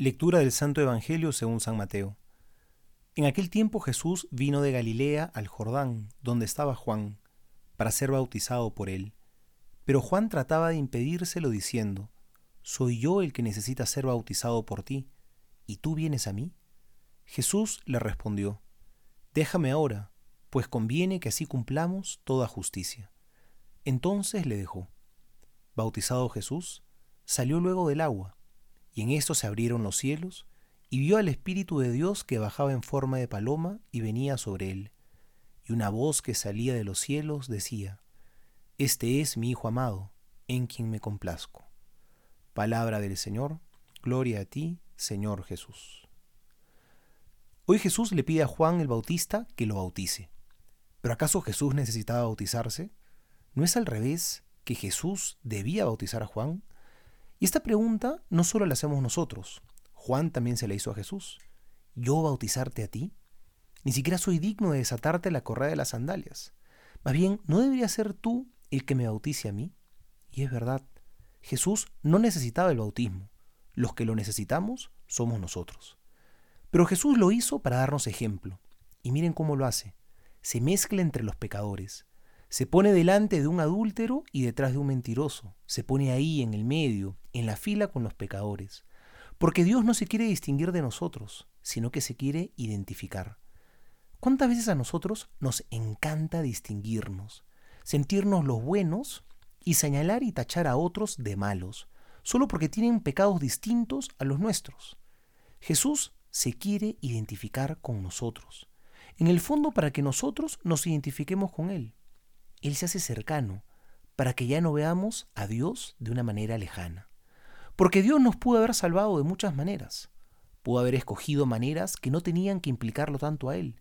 Lectura del Santo Evangelio según San Mateo. En aquel tiempo Jesús vino de Galilea al Jordán, donde estaba Juan, para ser bautizado por él. Pero Juan trataba de impedírselo diciendo, ¿Soy yo el que necesita ser bautizado por ti, y tú vienes a mí? Jesús le respondió, Déjame ahora, pues conviene que así cumplamos toda justicia. Entonces le dejó. Bautizado Jesús, salió luego del agua y en esto se abrieron los cielos, y vio al Espíritu de Dios que bajaba en forma de paloma y venía sobre él. Y una voz que salía de los cielos decía, Este es mi Hijo amado, en quien me complazco. Palabra del Señor, gloria a ti, Señor Jesús. Hoy Jesús le pide a Juan el Bautista que lo bautice. ¿Pero acaso Jesús necesitaba bautizarse? ¿No es al revés que Jesús debía bautizar a Juan? Y esta pregunta no solo la hacemos nosotros, Juan también se la hizo a Jesús. ¿Yo bautizarte a ti? Ni siquiera soy digno de desatarte la correa de las sandalias. Más bien, ¿no debería ser tú el que me bautice a mí? Y es verdad, Jesús no necesitaba el bautismo. Los que lo necesitamos somos nosotros. Pero Jesús lo hizo para darnos ejemplo. Y miren cómo lo hace. Se mezcla entre los pecadores. Se pone delante de un adúltero y detrás de un mentiroso. Se pone ahí en el medio, en la fila con los pecadores. Porque Dios no se quiere distinguir de nosotros, sino que se quiere identificar. ¿Cuántas veces a nosotros nos encanta distinguirnos, sentirnos los buenos y señalar y tachar a otros de malos, solo porque tienen pecados distintos a los nuestros? Jesús se quiere identificar con nosotros, en el fondo para que nosotros nos identifiquemos con Él. Él se hace cercano para que ya no veamos a Dios de una manera lejana. Porque Dios nos pudo haber salvado de muchas maneras. Pudo haber escogido maneras que no tenían que implicarlo tanto a Él.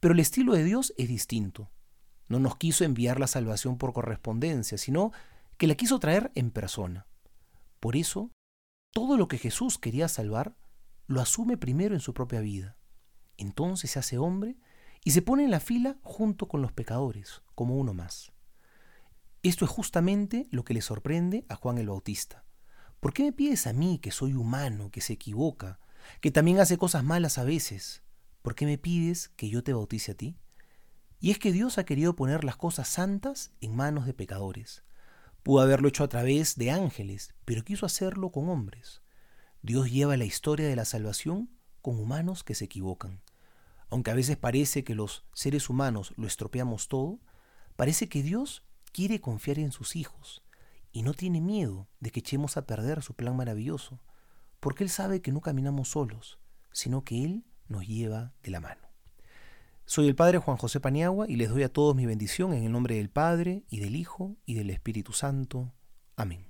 Pero el estilo de Dios es distinto. No nos quiso enviar la salvación por correspondencia, sino que la quiso traer en persona. Por eso, todo lo que Jesús quería salvar, lo asume primero en su propia vida. Entonces se hace hombre y se pone en la fila junto con los pecadores, como uno más. Esto es justamente lo que le sorprende a Juan el Bautista. ¿Por qué me pides a mí, que soy humano, que se equivoca, que también hace cosas malas a veces? ¿Por qué me pides que yo te bautice a ti? Y es que Dios ha querido poner las cosas santas en manos de pecadores. Pudo haberlo hecho a través de ángeles, pero quiso hacerlo con hombres. Dios lleva la historia de la salvación con humanos que se equivocan. Aunque a veces parece que los seres humanos lo estropeamos todo, parece que Dios quiere confiar en sus hijos y no tiene miedo de que echemos a perder su plan maravilloso, porque Él sabe que no caminamos solos, sino que Él nos lleva de la mano. Soy el Padre Juan José Paniagua y les doy a todos mi bendición en el nombre del Padre y del Hijo y del Espíritu Santo. Amén.